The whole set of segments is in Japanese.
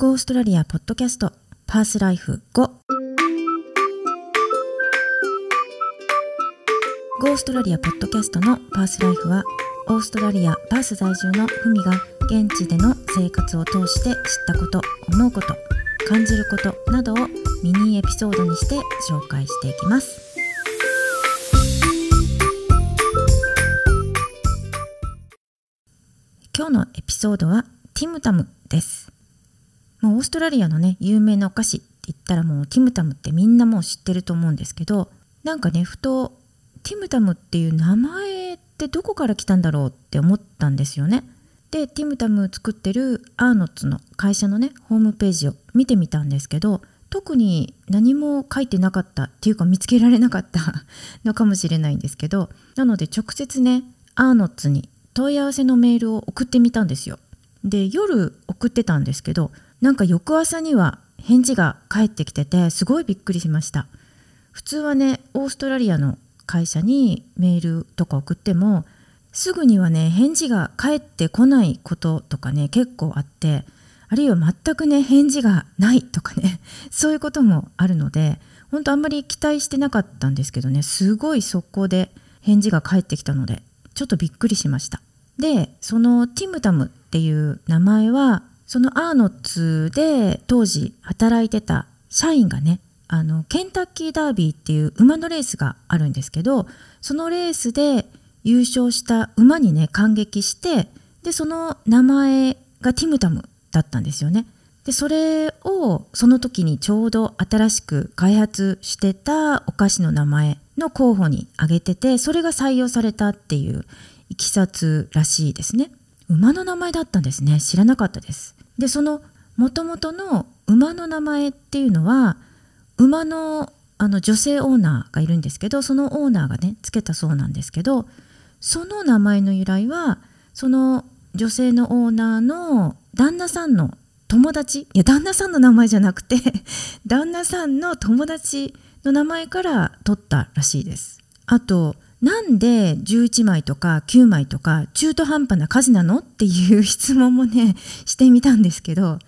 ゴーストラリアポッドキャストパースライフ5ゴーストラリアポッドキャストのパースライフはオーストラリアパース在住のふみが現地での生活を通して知ったこと思うこと感じることなどをミニエピソードにして紹介していきます。今日のエピソードはティムタムです。もうオーストラリアのね有名なお菓子って言ったらもうティムタムってみんなもう知ってると思うんですけどなんかねふとティムタムっていう名前ってどこから来たんだろうって思ったんですよね。でティムタム作ってるアーノッツの会社のねホームページを見てみたんですけど特に何も書いてなかったっていうか見つけられなかったのかもしれないんですけどなので直接ねアーノッツに問い合わせのメールを送ってみたんですよ。で夜送ってたんですけどなんか翌朝には返事が返ってきててすごいびっくりしました。普通はねオーストラリアの会社にメールとか送ってもすぐにはね返事が返ってこないこととかね結構あってあるいは全くね返事がないとかね そういうこともあるので本当あんまり期待してなかったんですけどねすごい速攻で返事が返ってきたのでちょっとびっくりしました。でそのティムタムっていう名前はそのアーノッツで当時働いてた社員がねあのケンタッキーダービーっていう馬のレースがあるんですけどそのレースで優勝した馬にね感激してでその名前がティムタムだったんですよね。でそれをその時にちょうど新しく開発してたお菓子の名前の候補に挙げててそれが採用されたっていういきさつらしいですね。馬の名前だったんですね知らなかったです。でそのもともとの馬の名前っていうのは馬のあの女性オーナーがいるんですけどそのオーナーがねつけたそうなんですけどその名前の由来はその女性のオーナーの旦那さんの友達いや旦那さんの名前じゃなくて 旦那さんの友達の名前から取ったらしいです。あとなんで11枚とか9枚とか中途半端な数なのっていう質問もね してみたんですけど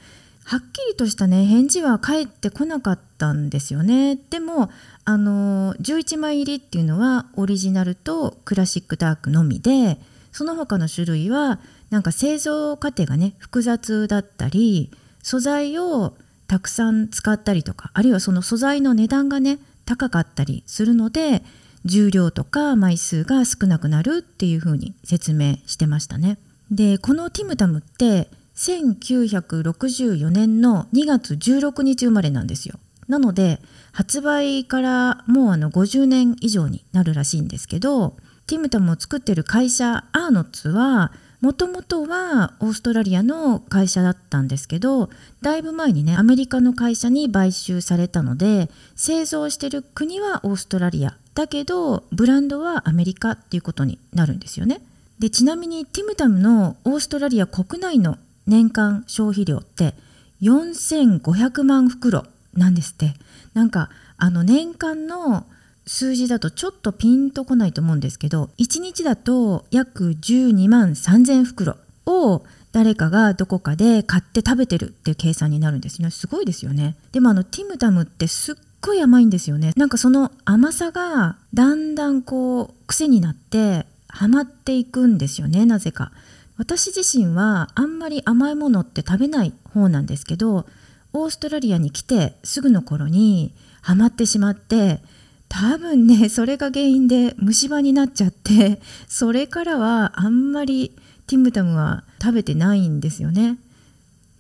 はっきりとしたね返事は返ってこなかったんですよね。でもあの11枚入りっていうのはオリジナルとクラシックダークのみでその他の種類はなんか製造過程がね複雑だったり素材をたくさん使ったりとかあるいはその素材の値段がね高かったりするので重量とか枚数が少なくなるっていうふうに説明してましたね。でこのティムタムって1964年の2月16日生まれなんですよ。なので発売からもうあの50年以上になるらしいんですけどティムタムを作ってる会社アーノッツはもともとはオーストラリアの会社だったんですけどだいぶ前にねアメリカの会社に買収されたので製造してる国はオーストラリアだけどブランドはアメリカっていうことになるんですよね。でちなみにティムタムのオーストラリア国内の年間消費量って4500万袋なんですって。なんかあの年間の数字だとちょっとピンとこないと思うんですけど1日だと約12万3000袋を誰かがどこかで買って食べてるっていう計算になるんですね。すごいですよね。でもあのティムタムってすっごい甘いんですよねなんかその甘さがだんだんこう癖になってハマっていくんですよねなぜか私自身はあんまり甘いものって食べない方なんですけどオーストラリアに来てすぐの頃にハマってしまって多分ねそれが原因で虫歯になっちゃってそれからはあんまりティムタムは食べてないんですよね。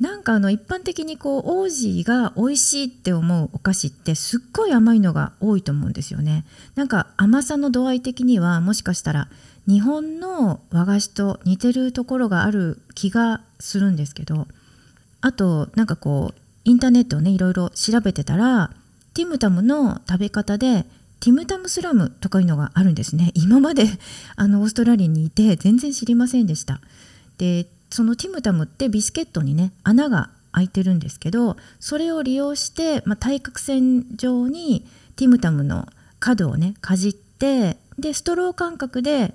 なんかあの一般的にこうオージーが美味しいって思うお菓子ってすっごい甘いのが多いと思うんですよね。なんか甘さの度合い的にはもしかしたら日本の和菓子と似てるところがある気がするんですけどあとなんかこうインターネットをねいろいろ調べてたらティムタムの食べ方でティムタムスラムとかいうのがあるんですね今まであのオーストラリアにいて全然知りませんでしたでそのティムタムってビスケットにね穴が開いてるんですけどそれを利用して、まあ、対角線上にティムタムの角をねかじってでストロー感覚で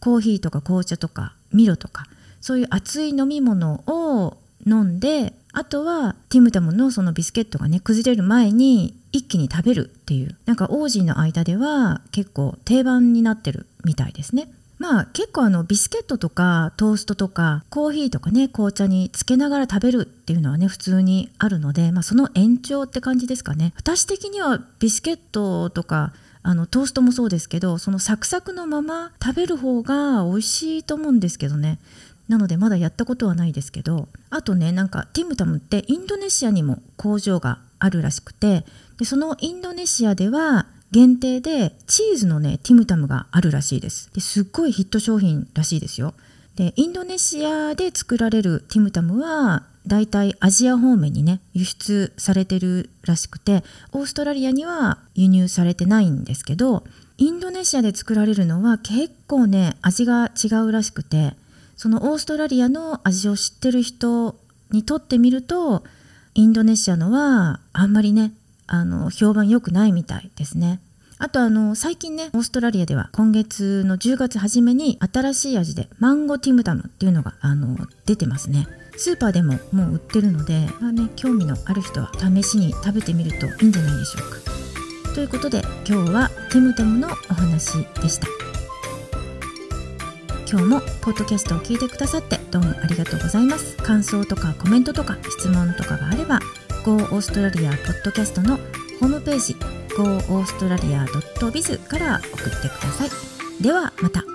コーヒーとか紅茶とかミロとかそういう熱い飲み物を飲んであとはティムタムのそのビスケットがね崩れる前に一気に食べるっていうなんか王子の間では結構定番になってるみたいですね。まあ結構あのビスケットとかトーストとかコーヒーとかね紅茶につけながら食べるっていうのはね普通にあるので、まあ、その延長って感じですかね。私的にはビスケットとかあのトーストもそうですけどそのサクサクのまま食べる方が美味しいと思うんですけどね。なのでまだやったことはないですけど。あとねなんかティムタムってインドネシアにも工場があるらしくてでそのインドネシアでは限定でチーズのねティムタムがあるらしいですですっごいヒット商品らしいですよでインドネシアで作られるティムタムはだいたいアジア方面にね輸出されてるらしくてオーストラリアには輸入されてないんですけどインドネシアで作られるのは結構ね味が違うらしくてそのオーストラリアの味を知ってる人にとってみるとインドネシアのはあんまりねあの評判良くないみたいですね。あとあの最近ねオーストラリアでは今月の10月初めに新しい味でマンゴティムタムっていうのがあの出てますね。スーパーでももう売ってるので、まあね、興味のある人は試しに食べてみるといいんじゃないでしょうか。ということで今日はティムタムのお話でした。今日もポッドキャストを聞いてくださってどうもありがとうございます。感想とかコメントとか質問とかがあれば Go オーストラリアポッドキャストのホームページオーストラリア .biz から送ってください。ではまた。